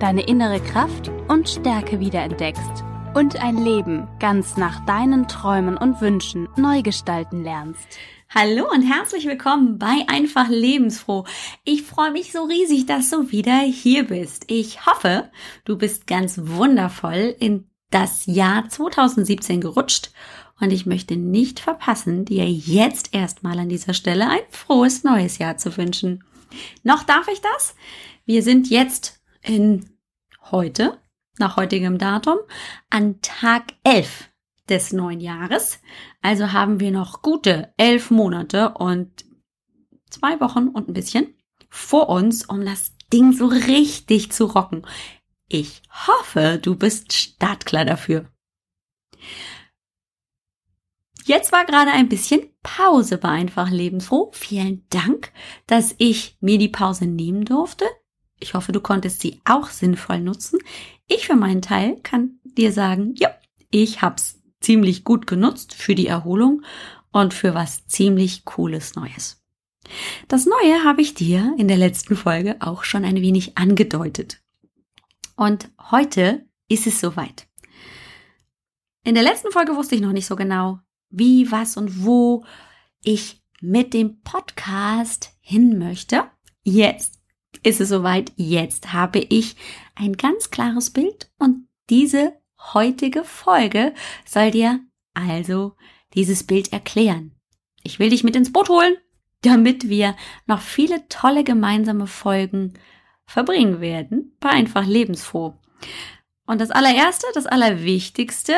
deine innere Kraft und Stärke wiederentdeckst und ein Leben ganz nach deinen Träumen und Wünschen neu gestalten lernst. Hallo und herzlich willkommen bei Einfach Lebensfroh. Ich freue mich so riesig, dass du wieder hier bist. Ich hoffe, du bist ganz wundervoll in das Jahr 2017 gerutscht und ich möchte nicht verpassen, dir jetzt erstmal an dieser Stelle ein frohes neues Jahr zu wünschen. Noch darf ich das? Wir sind jetzt in heute, nach heutigem Datum, an Tag 11 des neuen Jahres. Also haben wir noch gute elf Monate und zwei Wochen und ein bisschen vor uns, um das Ding so richtig zu rocken. Ich hoffe, du bist startklar dafür. Jetzt war gerade ein bisschen Pause bei Einfach Lebensfroh. Vielen Dank, dass ich mir die Pause nehmen durfte. Ich hoffe, du konntest sie auch sinnvoll nutzen. Ich für meinen Teil kann dir sagen, ja, ich hab's ziemlich gut genutzt für die Erholung und für was ziemlich cooles Neues. Das Neue habe ich dir in der letzten Folge auch schon ein wenig angedeutet. Und heute ist es soweit. In der letzten Folge wusste ich noch nicht so genau, wie, was und wo ich mit dem Podcast hin möchte. Jetzt ist es soweit. Jetzt habe ich ein ganz klares Bild und diese heutige Folge soll dir also dieses Bild erklären. Ich will dich mit ins Boot holen, damit wir noch viele tolle gemeinsame Folgen verbringen werden, bei einfach lebensfroh. Und das allererste, das allerwichtigste,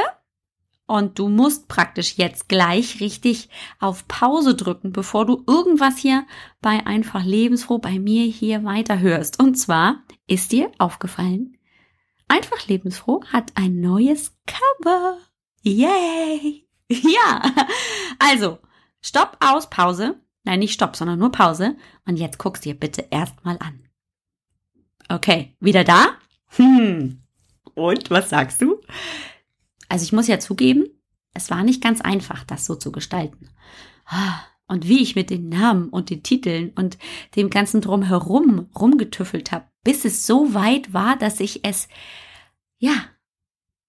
und du musst praktisch jetzt gleich richtig auf Pause drücken, bevor du irgendwas hier bei einfach lebensfroh bei mir hier weiterhörst. Und zwar ist dir aufgefallen, einfach lebensfroh hat ein neues Cover. Yay! Ja! Also, Stopp, aus, Pause. Nein, nicht Stopp, sondern nur Pause. Und jetzt guckst dir bitte erstmal an. Okay, wieder da? Hm. Und was sagst du? Also ich muss ja zugeben, es war nicht ganz einfach, das so zu gestalten. Und wie ich mit den Namen und den Titeln und dem ganzen drumherum rumgetüffelt habe, bis es so weit war, dass ich es, ja,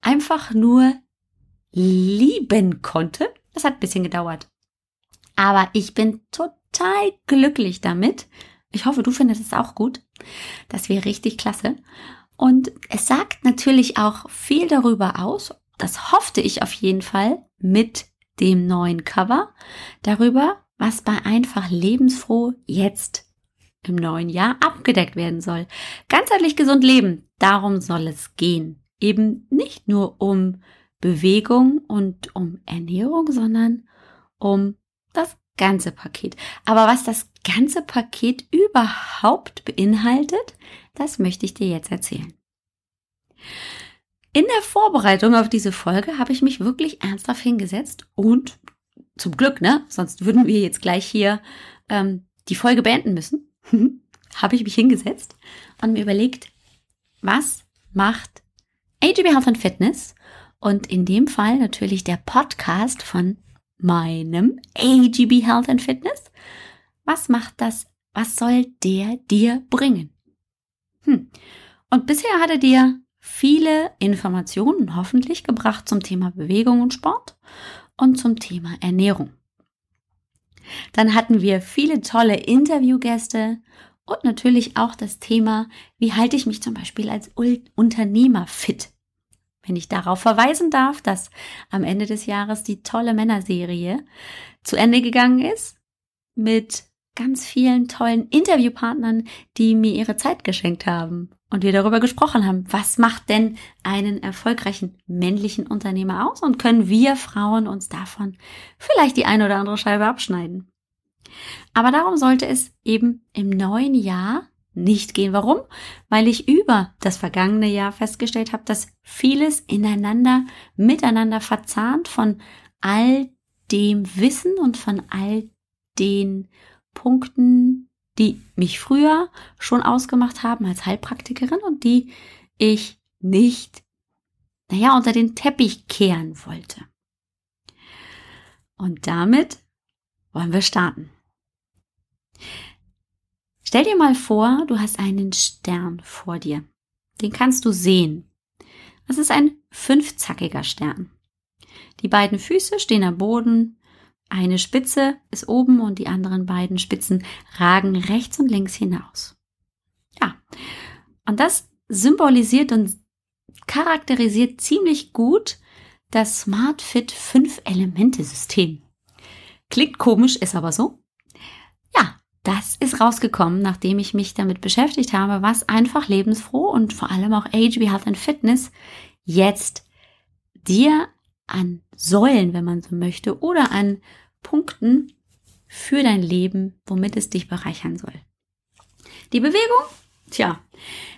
einfach nur lieben konnte. Das hat ein bisschen gedauert. Aber ich bin total glücklich damit, ich hoffe, du findest es auch gut. Das wäre richtig klasse. Und es sagt natürlich auch viel darüber aus, das hoffte ich auf jeden Fall mit dem neuen Cover, darüber, was bei einfach lebensfroh jetzt im neuen Jahr abgedeckt werden soll. Ganzheitlich gesund leben, darum soll es gehen. Eben nicht nur um Bewegung und um Ernährung, sondern um das ganze Paket. Aber was das ganze Paket überhaupt beinhaltet, das möchte ich dir jetzt erzählen. In der Vorbereitung auf diese Folge habe ich mich wirklich ernsthaft hingesetzt und zum Glück, ne? Sonst würden wir jetzt gleich hier ähm, die Folge beenden müssen. habe ich mich hingesetzt und mir überlegt, was macht AGB Health and Fitness und in dem Fall natürlich der Podcast von meinem AGB Health and Fitness. Was macht das? Was soll der dir bringen? Hm. Und bisher hat er dir viele Informationen hoffentlich gebracht zum Thema Bewegung und Sport und zum Thema Ernährung. Dann hatten wir viele tolle Interviewgäste und natürlich auch das Thema, wie halte ich mich zum Beispiel als Unternehmer fit? wenn ich darauf verweisen darf, dass am Ende des Jahres die tolle Männerserie zu Ende gegangen ist mit ganz vielen tollen Interviewpartnern, die mir ihre Zeit geschenkt haben und wir darüber gesprochen haben, was macht denn einen erfolgreichen männlichen Unternehmer aus und können wir Frauen uns davon vielleicht die eine oder andere Scheibe abschneiden. Aber darum sollte es eben im neuen Jahr nicht gehen. Warum? Weil ich über das vergangene Jahr festgestellt habe, dass vieles ineinander, miteinander verzahnt von all dem Wissen und von all den Punkten, die mich früher schon ausgemacht haben als Heilpraktikerin und die ich nicht, naja, unter den Teppich kehren wollte. Und damit wollen wir starten. Stell dir mal vor, du hast einen Stern vor dir. Den kannst du sehen. Das ist ein fünfzackiger Stern. Die beiden Füße stehen am Boden, eine Spitze ist oben und die anderen beiden Spitzen ragen rechts und links hinaus. Ja, und das symbolisiert und charakterisiert ziemlich gut das Smart Fit 5 Elemente System. Klingt komisch, ist aber so. Ja, das ist rausgekommen, nachdem ich mich damit beschäftigt habe, was einfach lebensfroh und vor allem auch Age, Health and Fitness jetzt dir an Säulen, wenn man so möchte, oder an Punkten für dein Leben, womit es dich bereichern soll. Die Bewegung, tja,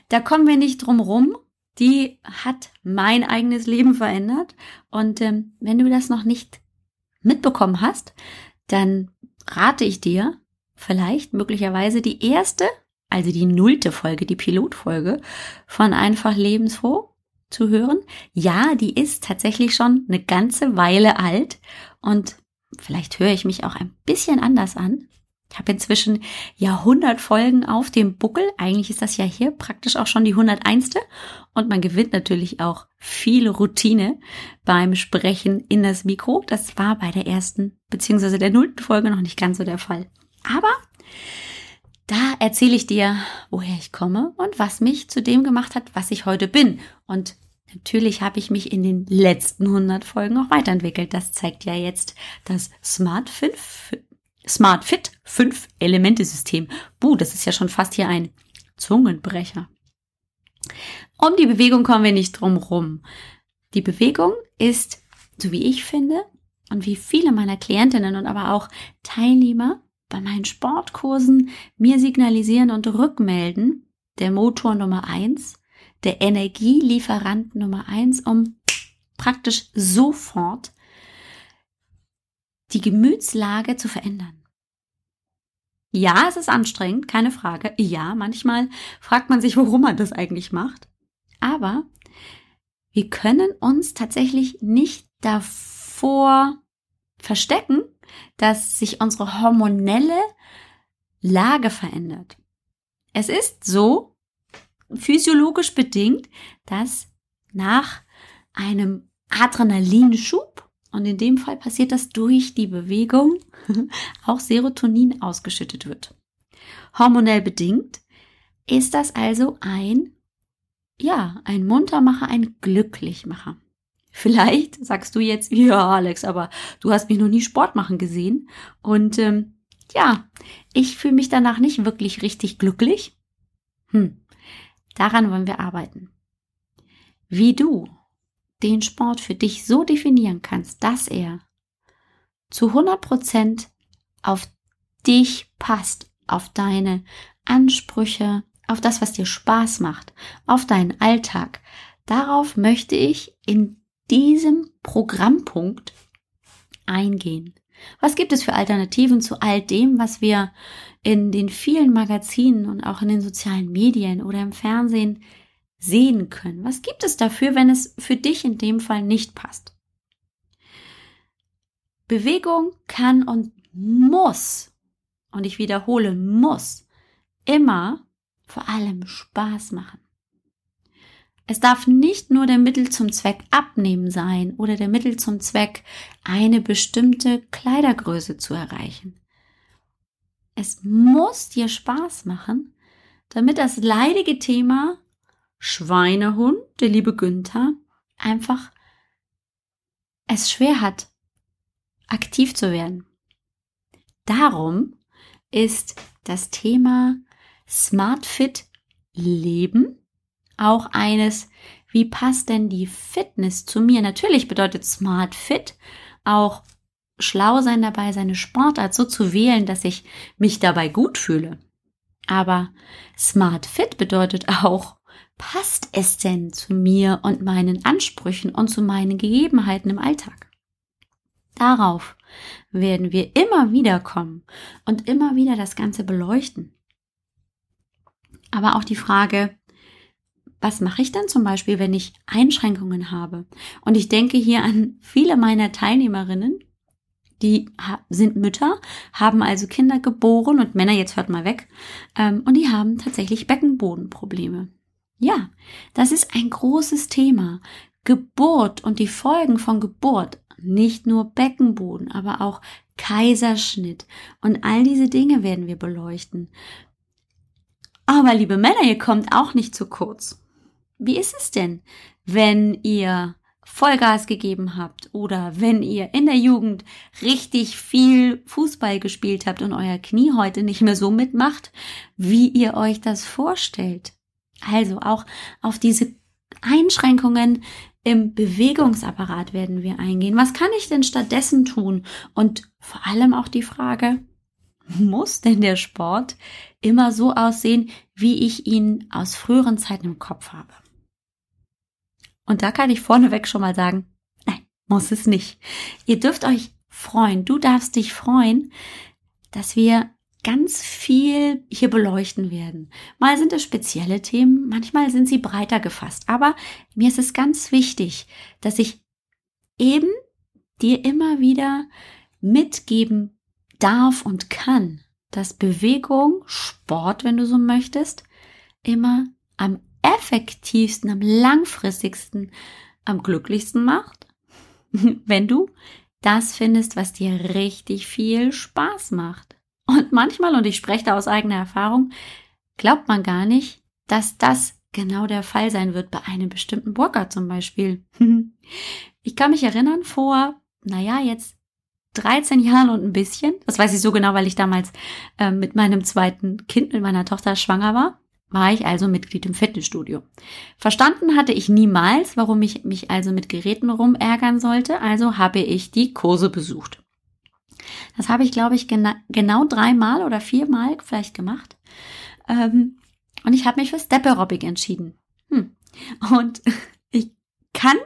da kommen wir nicht drum rum. Die hat mein eigenes Leben verändert. Und ähm, wenn du das noch nicht mitbekommen hast, dann rate ich dir, vielleicht möglicherweise die erste, also die nullte Folge, die Pilotfolge von Einfach Lebensfroh zu hören. Ja, die ist tatsächlich schon eine ganze Weile alt und vielleicht höre ich mich auch ein bisschen anders an. Ich habe inzwischen Jahrhundert Folgen auf dem Buckel. Eigentlich ist das ja hier praktisch auch schon die 101. Und man gewinnt natürlich auch viel Routine beim Sprechen in das Mikro. Das war bei der ersten beziehungsweise der nullten Folge noch nicht ganz so der Fall. Aber da erzähle ich dir, woher ich komme und was mich zu dem gemacht hat, was ich heute bin. Und natürlich habe ich mich in den letzten 100 Folgen auch weiterentwickelt. Das zeigt ja jetzt das Smart Fit, Smart Fit 5 Elemente System. Buh, das ist ja schon fast hier ein Zungenbrecher. Um die Bewegung kommen wir nicht drum rum. Die Bewegung ist, so wie ich finde, und wie viele meiner Klientinnen und aber auch Teilnehmer bei meinen Sportkursen mir signalisieren und rückmelden, der Motor Nummer eins, der Energielieferant Nummer eins, um praktisch sofort die Gemütslage zu verändern. Ja, es ist anstrengend, keine Frage. Ja, manchmal fragt man sich, warum man das eigentlich macht. Aber wir können uns tatsächlich nicht davor verstecken, dass sich unsere hormonelle Lage verändert. Es ist so physiologisch bedingt, dass nach einem Adrenalinschub, und in dem Fall passiert das durch die Bewegung, auch Serotonin ausgeschüttet wird. Hormonell bedingt ist das also ein, ja, ein Muntermacher, ein Glücklichmacher. Vielleicht sagst du jetzt, ja, Alex, aber du hast mich noch nie Sport machen gesehen. Und ähm, ja, ich fühle mich danach nicht wirklich richtig glücklich. Hm, daran wollen wir arbeiten. Wie du den Sport für dich so definieren kannst, dass er zu 100 Prozent auf dich passt, auf deine Ansprüche, auf das, was dir Spaß macht, auf deinen Alltag. Darauf möchte ich in diesem Programmpunkt eingehen. Was gibt es für Alternativen zu all dem, was wir in den vielen Magazinen und auch in den sozialen Medien oder im Fernsehen sehen können? Was gibt es dafür, wenn es für dich in dem Fall nicht passt? Bewegung kann und muss, und ich wiederhole, muss immer vor allem Spaß machen. Es darf nicht nur der Mittel zum Zweck abnehmen sein oder der Mittel zum Zweck, eine bestimmte Kleidergröße zu erreichen. Es muss dir Spaß machen, damit das leidige Thema Schweinehund, der liebe Günther, einfach es schwer hat, aktiv zu werden. Darum ist das Thema Smart Fit Leben auch eines, wie passt denn die Fitness zu mir? Natürlich bedeutet Smart Fit auch schlau sein dabei, seine Sportart so zu wählen, dass ich mich dabei gut fühle. Aber Smart Fit bedeutet auch, passt es denn zu mir und meinen Ansprüchen und zu meinen Gegebenheiten im Alltag? Darauf werden wir immer wieder kommen und immer wieder das Ganze beleuchten. Aber auch die Frage, was mache ich denn zum Beispiel, wenn ich Einschränkungen habe? Und ich denke hier an viele meiner Teilnehmerinnen, die sind Mütter, haben also Kinder geboren und Männer, jetzt hört mal weg, ähm, und die haben tatsächlich Beckenbodenprobleme. Ja, das ist ein großes Thema. Geburt und die Folgen von Geburt, nicht nur Beckenboden, aber auch Kaiserschnitt und all diese Dinge werden wir beleuchten. Aber liebe Männer, ihr kommt auch nicht zu kurz. Wie ist es denn, wenn ihr Vollgas gegeben habt oder wenn ihr in der Jugend richtig viel Fußball gespielt habt und euer Knie heute nicht mehr so mitmacht, wie ihr euch das vorstellt? Also auch auf diese Einschränkungen im Bewegungsapparat werden wir eingehen. Was kann ich denn stattdessen tun? Und vor allem auch die Frage, muss denn der Sport immer so aussehen, wie ich ihn aus früheren Zeiten im Kopf habe? Und da kann ich vorneweg schon mal sagen, nein, muss es nicht. Ihr dürft euch freuen, du darfst dich freuen, dass wir ganz viel hier beleuchten werden. Mal sind es spezielle Themen, manchmal sind sie breiter gefasst. Aber mir ist es ganz wichtig, dass ich eben dir immer wieder mitgeben darf und kann, dass Bewegung, Sport, wenn du so möchtest, immer am effektivsten, am langfristigsten, am glücklichsten macht, wenn du das findest, was dir richtig viel Spaß macht. Und manchmal, und ich spreche da aus eigener Erfahrung, glaubt man gar nicht, dass das genau der Fall sein wird bei einem bestimmten Workout zum Beispiel. ich kann mich erinnern, vor, naja, jetzt 13 Jahren und ein bisschen, das weiß ich so genau, weil ich damals äh, mit meinem zweiten Kind, mit meiner Tochter schwanger war, war ich also Mitglied im Fitnessstudio. Verstanden hatte ich niemals, warum ich mich also mit Geräten rumärgern sollte, also habe ich die Kurse besucht. Das habe ich, glaube ich, gena genau dreimal oder viermal vielleicht gemacht. Ähm, und ich habe mich für Step Aerobic entschieden. Hm. Und ich kann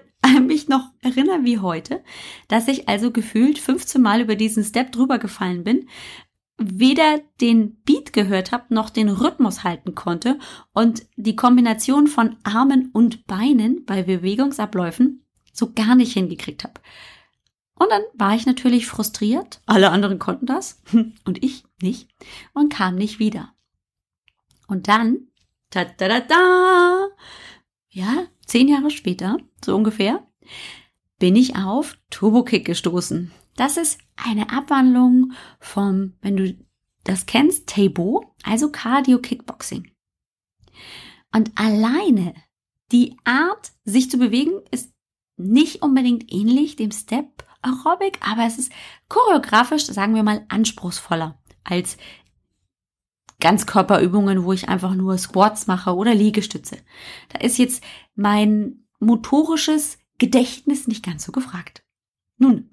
mich noch erinnern wie heute, dass ich also gefühlt 15 Mal über diesen Step drüber gefallen bin, weder den Beat gehört habe, noch den Rhythmus halten konnte und die Kombination von Armen und Beinen bei Bewegungsabläufen so gar nicht hingekriegt habe. Und dann war ich natürlich frustriert. Alle anderen konnten das und ich nicht und kam nicht wieder. Und dann, ta da da da, ja, zehn Jahre später, so ungefähr, bin ich auf Turbo Kick gestoßen. Das ist eine Abwandlung vom, wenn du das kennst, Tabo, also Cardio Kickboxing. Und alleine die Art, sich zu bewegen, ist nicht unbedingt ähnlich dem Step Aerobic, aber es ist choreografisch, sagen wir mal, anspruchsvoller als Ganzkörperübungen, wo ich einfach nur Squats mache oder Liegestütze. Da ist jetzt mein motorisches Gedächtnis nicht ganz so gefragt. Nun,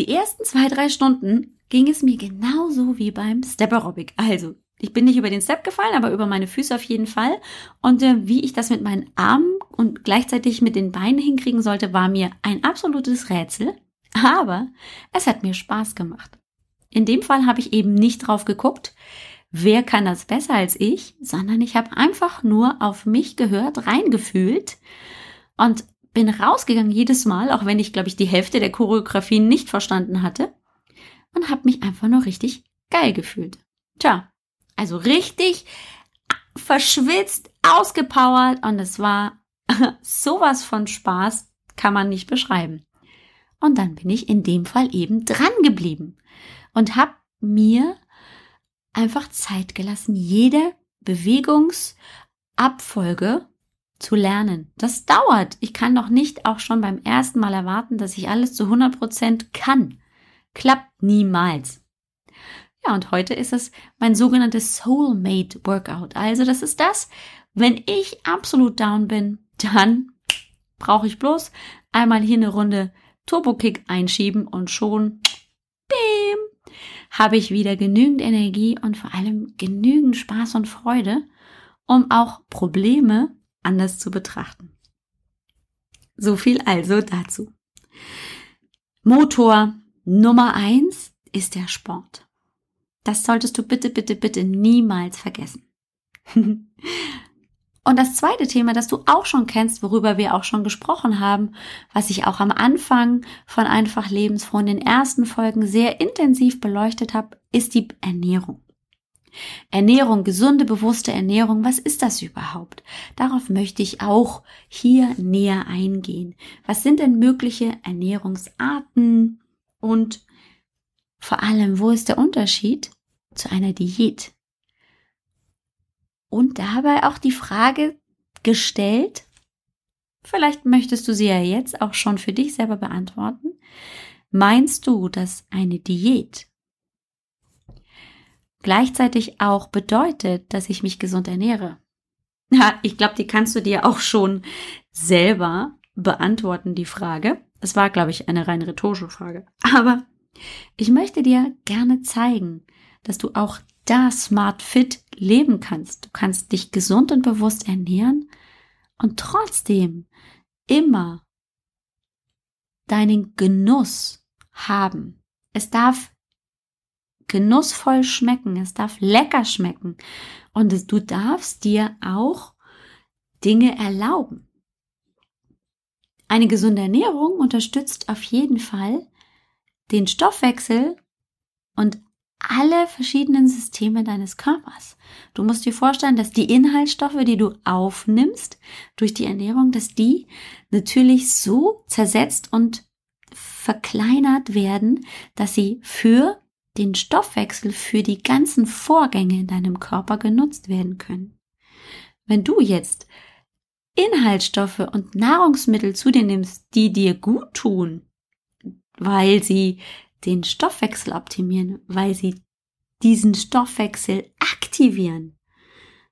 die ersten zwei, drei Stunden ging es mir genauso wie beim Step Aerobic. Also, ich bin nicht über den Step gefallen, aber über meine Füße auf jeden Fall. Und äh, wie ich das mit meinen Armen und gleichzeitig mit den Beinen hinkriegen sollte, war mir ein absolutes Rätsel. Aber es hat mir Spaß gemacht. In dem Fall habe ich eben nicht drauf geguckt, wer kann das besser als ich, sondern ich habe einfach nur auf mich gehört, reingefühlt und bin rausgegangen jedes Mal, auch wenn ich, glaube ich, die Hälfte der Choreografie nicht verstanden hatte und habe mich einfach nur richtig geil gefühlt. Tja, also richtig verschwitzt, ausgepowert und es war sowas von Spaß, kann man nicht beschreiben. Und dann bin ich in dem Fall eben dran geblieben und habe mir einfach Zeit gelassen, jede Bewegungsabfolge zu lernen. Das dauert. Ich kann doch nicht auch schon beim ersten Mal erwarten, dass ich alles zu 100 Prozent kann. Klappt niemals. Ja, und heute ist es mein sogenanntes Soulmate Workout. Also das ist das, wenn ich absolut down bin, dann brauche ich bloß einmal hier eine Runde Turbo Kick einschieben und schon, bim, habe ich wieder genügend Energie und vor allem genügend Spaß und Freude, um auch Probleme anders zu betrachten. So viel also dazu. Motor Nummer eins ist der Sport. Das solltest du bitte, bitte, bitte niemals vergessen. Und das zweite Thema, das du auch schon kennst, worüber wir auch schon gesprochen haben, was ich auch am Anfang von Einfach Lebensfroh in den ersten Folgen sehr intensiv beleuchtet habe, ist die Ernährung. Ernährung, gesunde, bewusste Ernährung, was ist das überhaupt? Darauf möchte ich auch hier näher eingehen. Was sind denn mögliche Ernährungsarten und vor allem, wo ist der Unterschied zu einer Diät? Und dabei auch die Frage gestellt, vielleicht möchtest du sie ja jetzt auch schon für dich selber beantworten, meinst du, dass eine Diät gleichzeitig auch bedeutet, dass ich mich gesund ernähre? Ja, ich glaube, die kannst du dir auch schon selber beantworten, die Frage. Es war, glaube ich, eine rein rhetorische Frage. Aber ich möchte dir gerne zeigen, dass du auch da smart fit leben kannst. Du kannst dich gesund und bewusst ernähren und trotzdem immer deinen Genuss haben. Es darf genussvoll schmecken, es darf lecker schmecken und du darfst dir auch Dinge erlauben. Eine gesunde Ernährung unterstützt auf jeden Fall den Stoffwechsel und alle verschiedenen Systeme deines Körpers. Du musst dir vorstellen, dass die Inhaltsstoffe, die du aufnimmst durch die Ernährung, dass die natürlich so zersetzt und verkleinert werden, dass sie für den Stoffwechsel, für die ganzen Vorgänge in deinem Körper genutzt werden können. Wenn du jetzt Inhaltsstoffe und Nahrungsmittel zu dir nimmst, die dir gut tun, weil sie den Stoffwechsel optimieren, weil sie diesen Stoffwechsel aktivieren,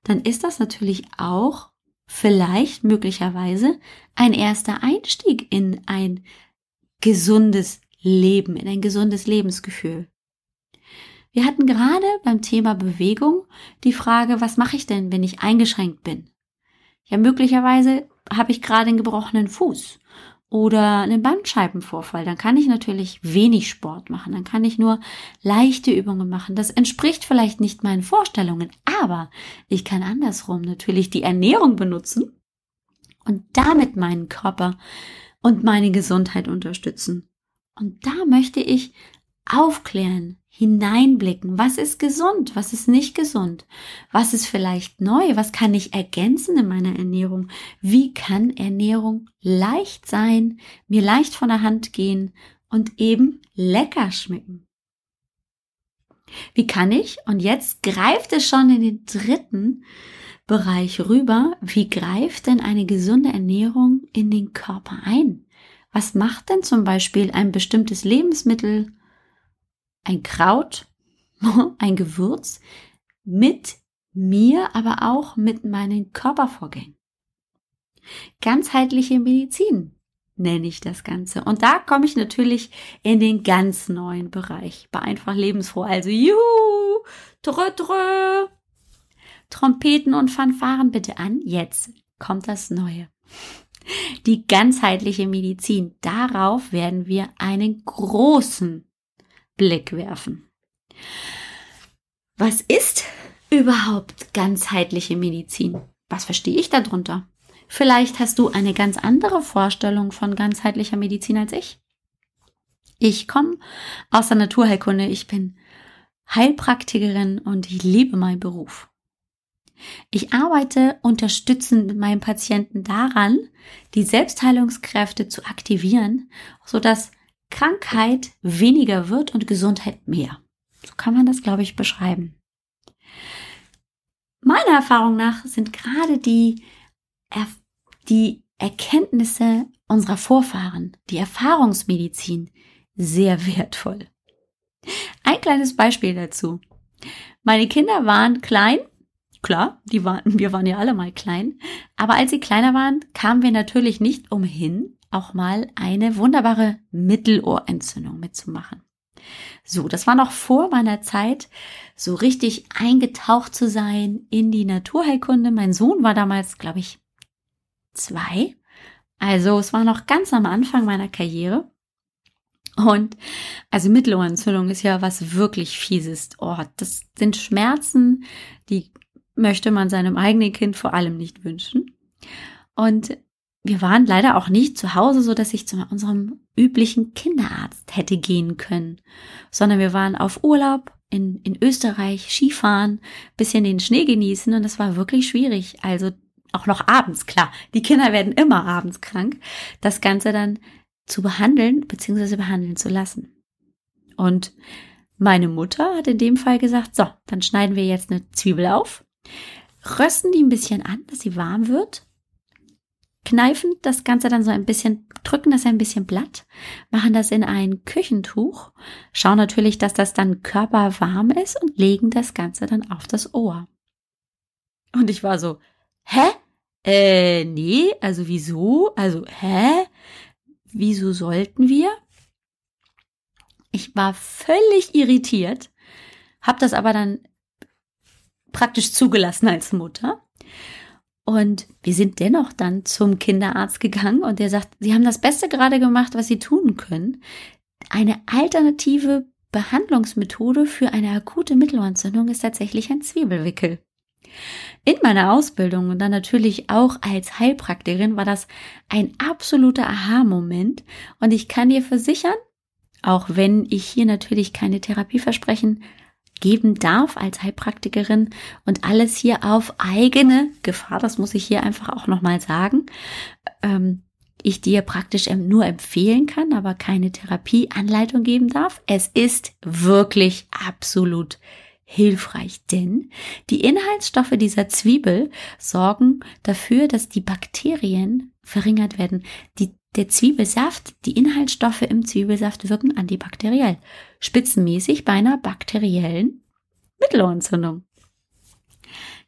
dann ist das natürlich auch vielleicht möglicherweise ein erster Einstieg in ein gesundes Leben, in ein gesundes Lebensgefühl. Wir hatten gerade beim Thema Bewegung die Frage, was mache ich denn, wenn ich eingeschränkt bin? Ja, möglicherweise habe ich gerade einen gebrochenen Fuß oder einen Bandscheibenvorfall, dann kann ich natürlich wenig Sport machen, dann kann ich nur leichte Übungen machen. Das entspricht vielleicht nicht meinen Vorstellungen, aber ich kann andersrum natürlich die Ernährung benutzen und damit meinen Körper und meine Gesundheit unterstützen. Und da möchte ich aufklären, hineinblicken. Was ist gesund? Was ist nicht gesund? Was ist vielleicht neu? Was kann ich ergänzen in meiner Ernährung? Wie kann Ernährung leicht sein, mir leicht von der Hand gehen und eben lecker schmecken? Wie kann ich, und jetzt greift es schon in den dritten Bereich rüber, wie greift denn eine gesunde Ernährung in den Körper ein? Was macht denn zum Beispiel ein bestimmtes Lebensmittel ein Kraut, ein Gewürz mit mir, aber auch mit meinen Körpervorgängen. Ganzheitliche Medizin nenne ich das Ganze. Und da komme ich natürlich in den ganz neuen Bereich bei einfach lebensfroh. Also juhu, drö, drö. Trompeten und Fanfaren bitte an. Jetzt kommt das Neue. Die ganzheitliche Medizin. Darauf werden wir einen großen Blick werfen. Was ist überhaupt ganzheitliche Medizin? Was verstehe ich darunter? Vielleicht hast du eine ganz andere Vorstellung von ganzheitlicher Medizin als ich. Ich komme aus der Naturheilkunde. Ich bin Heilpraktikerin und ich liebe meinen Beruf. Ich arbeite unterstützend mit meinen Patienten daran, die Selbstheilungskräfte zu aktivieren, sodass Krankheit weniger wird und Gesundheit mehr. So kann man das, glaube ich, beschreiben. Meiner Erfahrung nach sind gerade die, die Erkenntnisse unserer Vorfahren, die Erfahrungsmedizin, sehr wertvoll. Ein kleines Beispiel dazu. Meine Kinder waren klein, klar, die waren, wir waren ja alle mal klein, aber als sie kleiner waren, kamen wir natürlich nicht umhin, auch mal eine wunderbare Mittelohrentzündung mitzumachen. So, das war noch vor meiner Zeit, so richtig eingetaucht zu sein in die Naturheilkunde. Mein Sohn war damals, glaube ich, zwei. Also es war noch ganz am Anfang meiner Karriere. Und also Mittelohrentzündung ist ja was wirklich fieses. Oh, das sind Schmerzen, die möchte man seinem eigenen Kind vor allem nicht wünschen. Und wir waren leider auch nicht zu Hause, so dass ich zu unserem üblichen Kinderarzt hätte gehen können, sondern wir waren auf Urlaub in, in Österreich, Skifahren, bisschen den Schnee genießen und es war wirklich schwierig. Also auch noch abends, klar. Die Kinder werden immer abends krank. Das Ganze dann zu behandeln bzw. behandeln zu lassen. Und meine Mutter hat in dem Fall gesagt, so, dann schneiden wir jetzt eine Zwiebel auf, rösten die ein bisschen an, dass sie warm wird, kneifen das Ganze dann so ein bisschen, drücken das ein bisschen blatt, machen das in ein Küchentuch, schauen natürlich, dass das dann körperwarm ist und legen das Ganze dann auf das Ohr. Und ich war so, hä? Äh, nee, also wieso? Also, hä? Wieso sollten wir? Ich war völlig irritiert, habe das aber dann praktisch zugelassen als Mutter. Und wir sind dennoch dann zum Kinderarzt gegangen und der sagt, Sie haben das Beste gerade gemacht, was Sie tun können. Eine alternative Behandlungsmethode für eine akute Mittelohrentzündung ist tatsächlich ein Zwiebelwickel. In meiner Ausbildung und dann natürlich auch als Heilpraktikerin war das ein absoluter Aha-Moment und ich kann dir versichern, auch wenn ich hier natürlich keine Therapieversprechen geben darf als Heilpraktikerin und alles hier auf eigene Gefahr, das muss ich hier einfach auch nochmal sagen, ähm, ich dir praktisch nur empfehlen kann, aber keine Therapieanleitung geben darf. Es ist wirklich absolut hilfreich, denn die Inhaltsstoffe dieser Zwiebel sorgen dafür, dass die Bakterien verringert werden. Die, der Zwiebelsaft, die Inhaltsstoffe im Zwiebelsaft wirken antibakteriell, spitzenmäßig bei einer bakteriellen Mittelohrentzündung.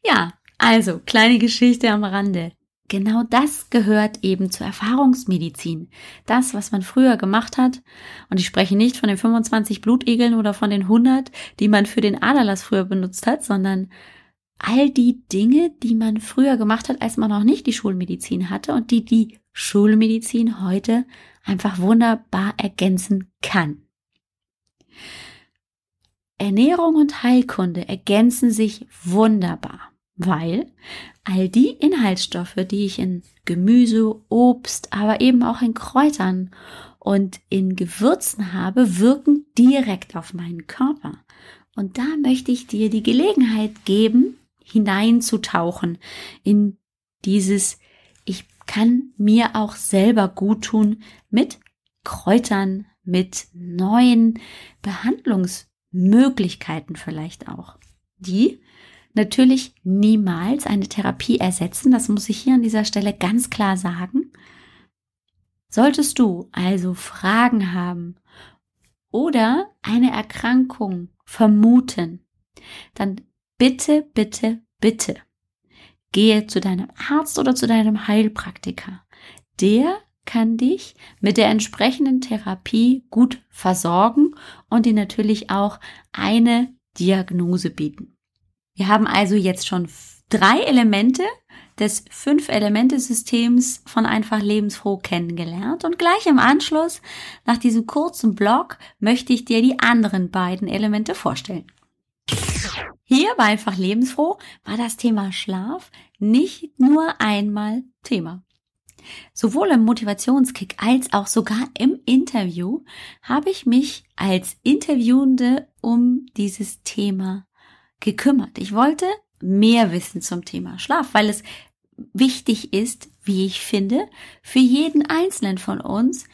Ja, also kleine Geschichte am Rande. Genau das gehört eben zur Erfahrungsmedizin. Das, was man früher gemacht hat, und ich spreche nicht von den 25 Blutegeln oder von den 100, die man für den Aderlass früher benutzt hat, sondern all die Dinge, die man früher gemacht hat, als man noch nicht die Schulmedizin hatte und die die Schulmedizin heute einfach wunderbar ergänzen kann. Ernährung und Heilkunde ergänzen sich wunderbar weil all die Inhaltsstoffe, die ich in Gemüse, Obst, aber eben auch in Kräutern und in Gewürzen habe, wirken direkt auf meinen Körper. Und da möchte ich dir die Gelegenheit geben, hineinzutauchen in dieses, ich kann mir auch selber gut tun mit Kräutern, mit neuen Behandlungsmöglichkeiten vielleicht auch, die natürlich niemals eine Therapie ersetzen. Das muss ich hier an dieser Stelle ganz klar sagen. Solltest du also Fragen haben oder eine Erkrankung vermuten, dann bitte, bitte, bitte gehe zu deinem Arzt oder zu deinem Heilpraktiker. Der kann dich mit der entsprechenden Therapie gut versorgen und dir natürlich auch eine Diagnose bieten. Wir haben also jetzt schon drei Elemente des Fünf-Elemente-Systems von einfach lebensfroh kennengelernt. Und gleich im Anschluss, nach diesem kurzen Blog, möchte ich dir die anderen beiden Elemente vorstellen. Hier bei einfach lebensfroh war das Thema Schlaf nicht nur einmal Thema. Sowohl im Motivationskick als auch sogar im Interview habe ich mich als Interviewende um dieses Thema gekümmert. Ich wollte mehr wissen zum Thema Schlaf, weil es wichtig ist, wie ich finde, für jeden Einzelnen von uns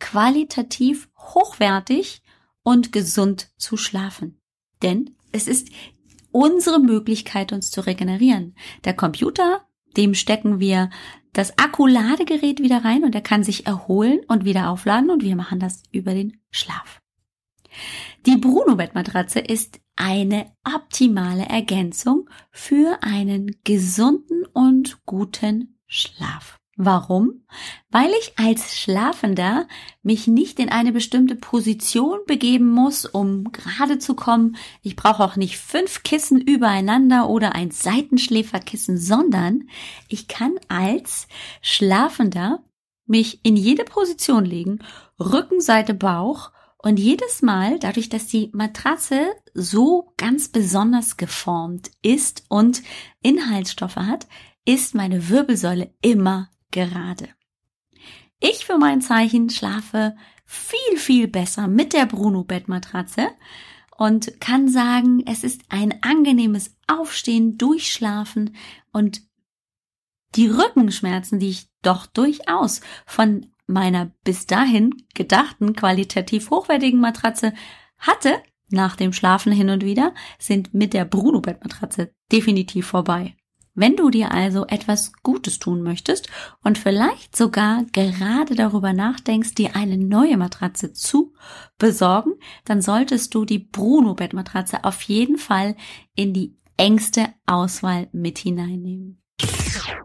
qualitativ hochwertig und gesund zu schlafen. Denn es ist unsere Möglichkeit, uns zu regenerieren. Der Computer, dem stecken wir das Akkuladegerät wieder rein und er kann sich erholen und wieder aufladen und wir machen das über den Schlaf. Die Bruno-Bettmatratze ist eine optimale Ergänzung für einen gesunden und guten Schlaf. Warum? Weil ich als Schlafender mich nicht in eine bestimmte Position begeben muss, um gerade zu kommen. Ich brauche auch nicht fünf Kissen übereinander oder ein Seitenschläferkissen, sondern ich kann als Schlafender mich in jede Position legen, Rücken, Seite, Bauch und jedes Mal, dadurch, dass die Matratze so ganz besonders geformt ist und Inhaltsstoffe hat, ist meine Wirbelsäule immer gerade. Ich für mein Zeichen schlafe viel, viel besser mit der Bruno Bettmatratze und kann sagen, es ist ein angenehmes Aufstehen, Durchschlafen und die Rückenschmerzen, die ich doch durchaus von meiner bis dahin gedachten qualitativ hochwertigen Matratze hatte, nach dem Schlafen hin und wieder, sind mit der Bruno Bettmatratze definitiv vorbei. Wenn du dir also etwas Gutes tun möchtest und vielleicht sogar gerade darüber nachdenkst, dir eine neue Matratze zu besorgen, dann solltest du die Bruno Bettmatratze auf jeden Fall in die engste Auswahl mit hineinnehmen.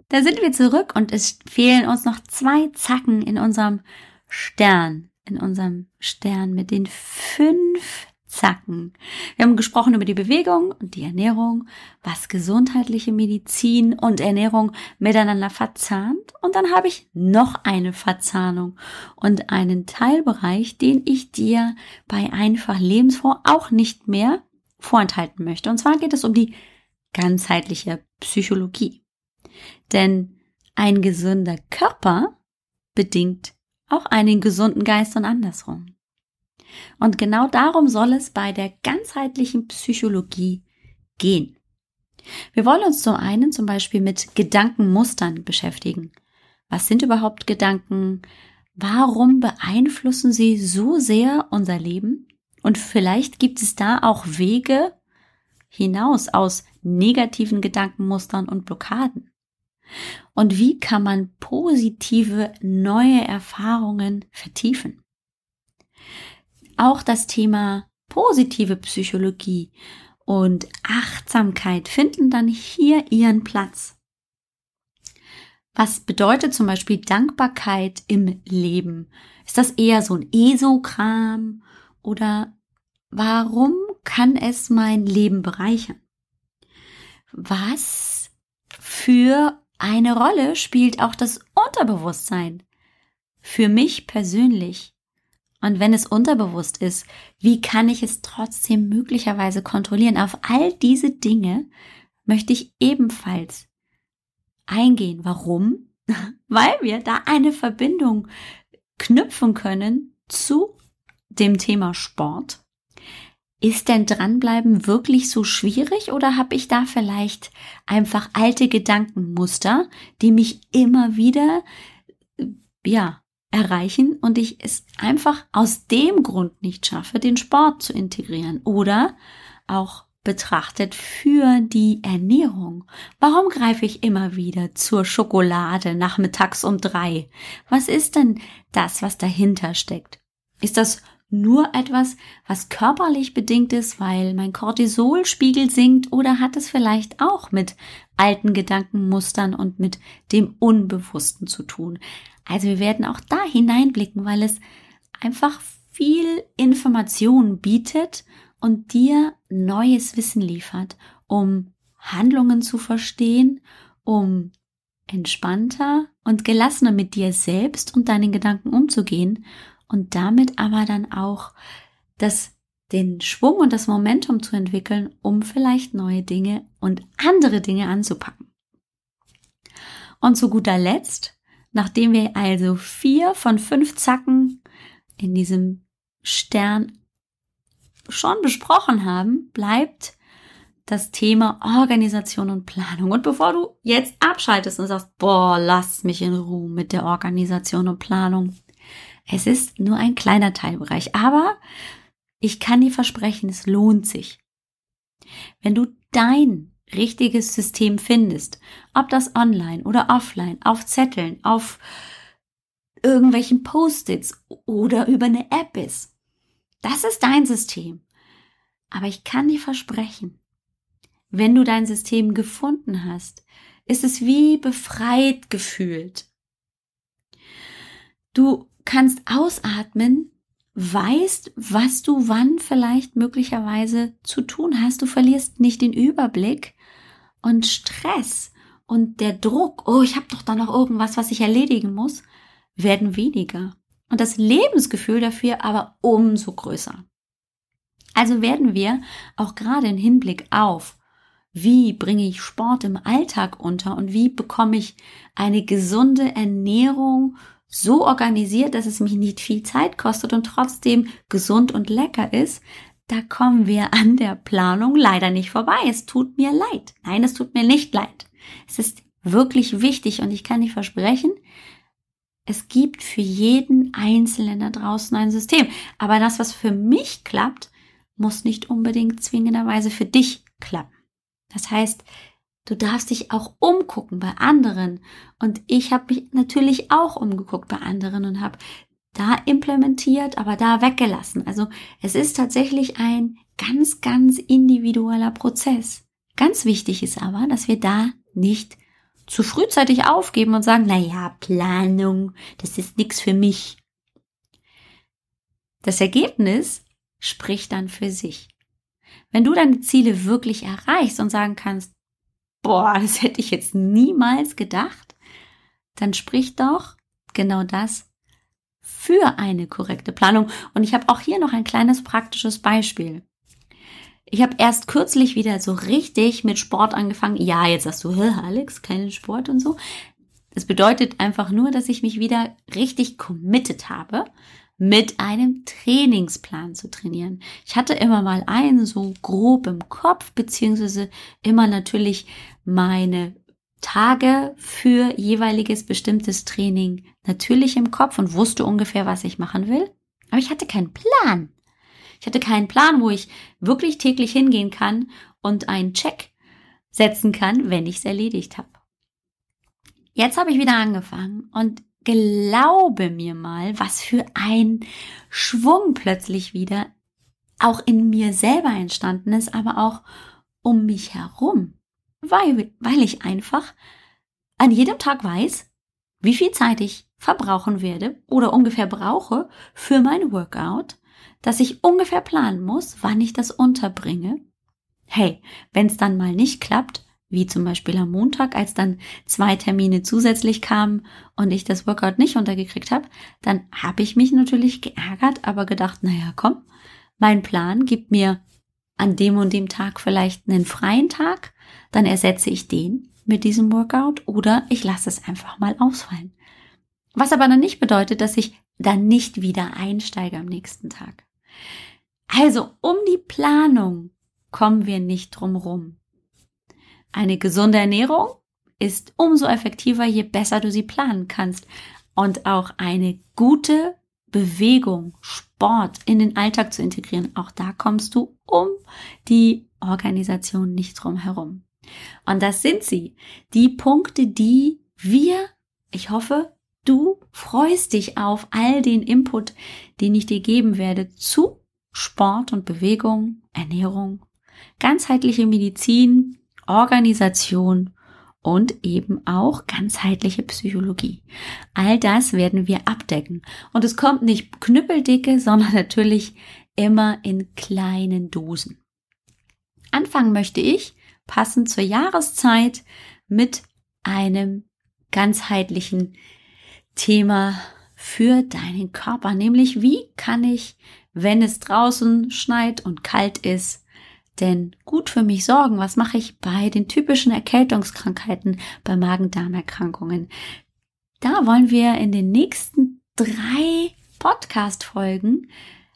Da sind wir zurück und es fehlen uns noch zwei Zacken in unserem Stern, in unserem Stern mit den fünf Zacken. Wir haben gesprochen über die Bewegung und die Ernährung, was gesundheitliche Medizin und Ernährung miteinander verzahnt. Und dann habe ich noch eine Verzahnung und einen Teilbereich, den ich dir bei einfach Lebensfonds auch nicht mehr vorenthalten möchte. Und zwar geht es um die ganzheitliche Psychologie. Denn ein gesunder Körper bedingt auch einen gesunden Geist und andersrum. Und genau darum soll es bei der ganzheitlichen Psychologie gehen. Wir wollen uns zum einen zum Beispiel mit Gedankenmustern beschäftigen. Was sind überhaupt Gedanken? Warum beeinflussen sie so sehr unser Leben? Und vielleicht gibt es da auch Wege hinaus aus negativen Gedankenmustern und Blockaden. Und wie kann man positive neue Erfahrungen vertiefen? Auch das Thema positive Psychologie und Achtsamkeit finden dann hier ihren Platz. Was bedeutet zum Beispiel Dankbarkeit im Leben? Ist das eher so ein ESO-Kram oder warum kann es mein Leben bereichern? Was für eine Rolle spielt auch das Unterbewusstsein? Für mich persönlich und wenn es unterbewusst ist, wie kann ich es trotzdem möglicherweise kontrollieren? Auf all diese Dinge möchte ich ebenfalls eingehen. Warum? Weil wir da eine Verbindung knüpfen können zu dem Thema Sport. Ist denn dranbleiben wirklich so schwierig oder habe ich da vielleicht einfach alte Gedankenmuster, die mich immer wieder ja erreichen und ich es einfach aus dem Grund nicht schaffe, den Sport zu integrieren oder auch betrachtet für die Ernährung. Warum greife ich immer wieder zur Schokolade nachmittags um drei? Was ist denn das, was dahinter steckt? Ist das nur etwas, was körperlich bedingt ist, weil mein Cortisolspiegel sinkt oder hat es vielleicht auch mit alten Gedankenmustern und mit dem Unbewussten zu tun? Also wir werden auch da hineinblicken, weil es einfach viel Information bietet und dir neues Wissen liefert, um Handlungen zu verstehen, um entspannter und gelassener mit dir selbst und deinen Gedanken umzugehen und damit aber dann auch das den Schwung und das Momentum zu entwickeln, um vielleicht neue Dinge und andere Dinge anzupacken. Und zu guter Letzt Nachdem wir also vier von fünf Zacken in diesem Stern schon besprochen haben, bleibt das Thema Organisation und Planung. Und bevor du jetzt abschaltest und sagst, boah, lass mich in Ruhe mit der Organisation und Planung. Es ist nur ein kleiner Teilbereich, aber ich kann dir versprechen, es lohnt sich. Wenn du dein richtiges System findest, ob das online oder offline, auf Zetteln, auf irgendwelchen Post-its oder über eine App ist. Das ist dein System. Aber ich kann dir versprechen, wenn du dein System gefunden hast, ist es wie befreit gefühlt. Du kannst ausatmen, weißt, was du wann vielleicht möglicherweise zu tun hast. Du verlierst nicht den Überblick und Stress und der Druck, oh, ich habe doch da noch irgendwas, was ich erledigen muss, werden weniger. Und das Lebensgefühl dafür aber umso größer. Also werden wir auch gerade im Hinblick auf, wie bringe ich Sport im Alltag unter und wie bekomme ich eine gesunde Ernährung so organisiert, dass es mich nicht viel Zeit kostet und trotzdem gesund und lecker ist, da kommen wir an der Planung leider nicht vorbei. Es tut mir leid. Nein, es tut mir nicht leid. Es ist wirklich wichtig und ich kann dir versprechen, es gibt für jeden Einzelnen da draußen ein System. Aber das, was für mich klappt, muss nicht unbedingt zwingenderweise für dich klappen. Das heißt, du darfst dich auch umgucken bei anderen. Und ich habe mich natürlich auch umgeguckt bei anderen und habe da implementiert, aber da weggelassen. Also es ist tatsächlich ein ganz, ganz individueller Prozess. Ganz wichtig ist aber, dass wir da nicht zu frühzeitig aufgeben und sagen, na ja, Planung, das ist nichts für mich. Das Ergebnis spricht dann für sich. Wenn du deine Ziele wirklich erreichst und sagen kannst, boah, das hätte ich jetzt niemals gedacht, dann spricht doch genau das für eine korrekte Planung. Und ich habe auch hier noch ein kleines praktisches Beispiel. Ich habe erst kürzlich wieder so richtig mit Sport angefangen. Ja, jetzt sagst du, Alex, keinen Sport und so. Das bedeutet einfach nur, dass ich mich wieder richtig committed habe, mit einem Trainingsplan zu trainieren. Ich hatte immer mal einen so grob im Kopf, beziehungsweise immer natürlich meine Tage für jeweiliges bestimmtes Training natürlich im Kopf und wusste ungefähr, was ich machen will. Aber ich hatte keinen Plan. Ich hatte keinen Plan, wo ich wirklich täglich hingehen kann und einen Check setzen kann, wenn ich es erledigt habe. Jetzt habe ich wieder angefangen und glaube mir mal, was für ein Schwung plötzlich wieder auch in mir selber entstanden ist, aber auch um mich herum, weil, weil ich einfach an jedem Tag weiß, wie viel Zeit ich verbrauchen werde oder ungefähr brauche für mein Workout dass ich ungefähr planen muss, wann ich das unterbringe. Hey, wenn es dann mal nicht klappt, wie zum Beispiel am Montag, als dann zwei Termine zusätzlich kamen und ich das Workout nicht untergekriegt habe, dann habe ich mich natürlich geärgert, aber gedacht, naja, komm, mein Plan gibt mir an dem und dem Tag vielleicht einen freien Tag, dann ersetze ich den mit diesem Workout oder ich lasse es einfach mal ausfallen. Was aber dann nicht bedeutet, dass ich dann nicht wieder einsteige am nächsten Tag. Also um die Planung kommen wir nicht drum rum. Eine gesunde Ernährung ist umso effektiver, je besser du sie planen kannst. Und auch eine gute Bewegung, Sport in den Alltag zu integrieren, auch da kommst du um die Organisation nicht drum herum. Und das sind sie, die Punkte, die wir, ich hoffe, du freust dich auf all den Input, den ich dir geben werde zu Sport und Bewegung, Ernährung, ganzheitliche Medizin, Organisation und eben auch ganzheitliche Psychologie. All das werden wir abdecken. Und es kommt nicht knüppeldicke, sondern natürlich immer in kleinen Dosen. Anfangen möchte ich, passend zur Jahreszeit, mit einem ganzheitlichen Thema für deinen Körper, nämlich wie kann ich wenn es draußen schneit und kalt ist, denn gut für mich sorgen. Was mache ich bei den typischen Erkältungskrankheiten, bei Magen-Darm-Erkrankungen? Da wollen wir in den nächsten drei Podcast-Folgen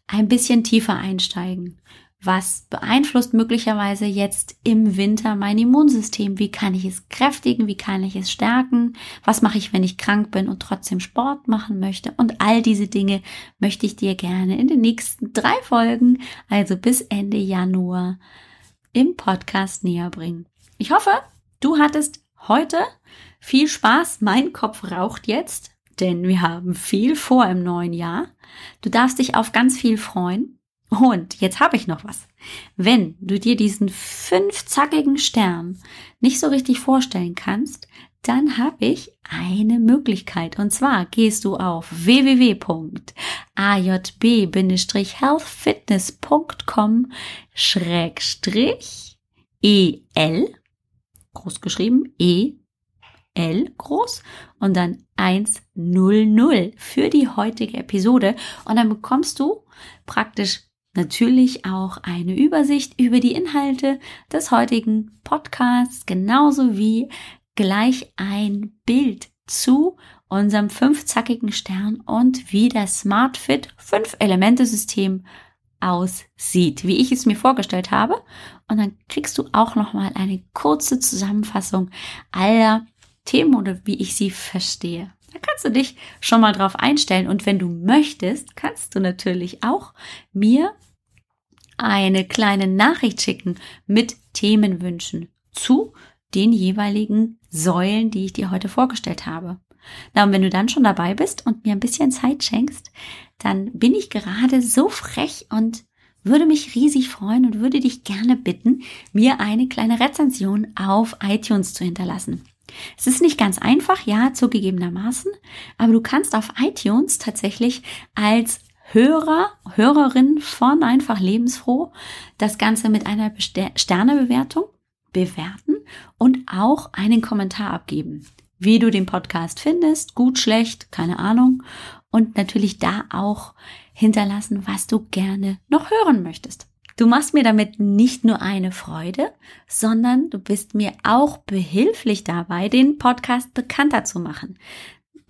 ein bisschen tiefer einsteigen. Was beeinflusst möglicherweise jetzt im Winter mein Immunsystem? Wie kann ich es kräftigen? Wie kann ich es stärken? Was mache ich, wenn ich krank bin und trotzdem Sport machen möchte? Und all diese Dinge möchte ich dir gerne in den nächsten drei Folgen, also bis Ende Januar, im Podcast näher bringen. Ich hoffe, du hattest heute viel Spaß. Mein Kopf raucht jetzt, denn wir haben viel vor im neuen Jahr. Du darfst dich auf ganz viel freuen. Und jetzt habe ich noch was. Wenn du dir diesen fünfzackigen Stern nicht so richtig vorstellen kannst, dann habe ich eine Möglichkeit. Und zwar gehst du auf www.ajb-healthfitness.com schrägstrich EL, groß geschrieben, E L groß und dann 100 für die heutige Episode. Und dann bekommst du praktisch natürlich auch eine Übersicht über die Inhalte des heutigen Podcasts, genauso wie gleich ein Bild zu unserem fünfzackigen Stern und wie das SmartFit 5-Elemente-System aussieht, wie ich es mir vorgestellt habe. Und dann kriegst du auch nochmal eine kurze Zusammenfassung aller Themen oder wie ich sie verstehe. Da kannst du dich schon mal drauf einstellen. Und wenn du möchtest, kannst du natürlich auch mir eine kleine Nachricht schicken mit Themenwünschen zu den jeweiligen Säulen, die ich dir heute vorgestellt habe. Na, und wenn du dann schon dabei bist und mir ein bisschen Zeit schenkst, dann bin ich gerade so frech und würde mich riesig freuen und würde dich gerne bitten, mir eine kleine Rezension auf iTunes zu hinterlassen. Es ist nicht ganz einfach, ja, zugegebenermaßen, aber du kannst auf iTunes tatsächlich als Hörer, Hörerin von einfach lebensfroh das Ganze mit einer Sternebewertung bewerten und auch einen Kommentar abgeben. Wie du den Podcast findest, gut, schlecht, keine Ahnung. Und natürlich da auch hinterlassen, was du gerne noch hören möchtest. Du machst mir damit nicht nur eine Freude, sondern du bist mir auch behilflich dabei, den Podcast bekannter zu machen.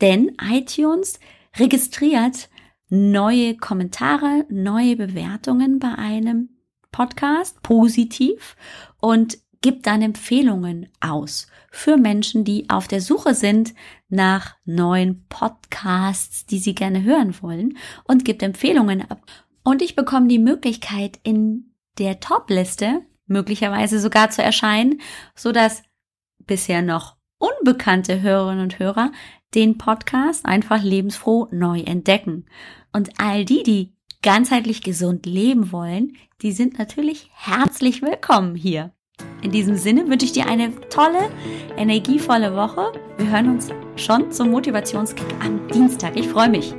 Denn iTunes registriert neue Kommentare, neue Bewertungen bei einem Podcast positiv und gibt dann Empfehlungen aus für Menschen, die auf der Suche sind nach neuen Podcasts, die sie gerne hören wollen und gibt Empfehlungen ab. Und ich bekomme die Möglichkeit, in der Top-Liste möglicherweise sogar zu erscheinen, so dass bisher noch unbekannte Hörerinnen und Hörer den Podcast einfach lebensfroh neu entdecken. Und all die, die ganzheitlich gesund leben wollen, die sind natürlich herzlich willkommen hier. In diesem Sinne wünsche ich dir eine tolle, energievolle Woche. Wir hören uns schon zum Motivationskick am Dienstag. Ich freue mich.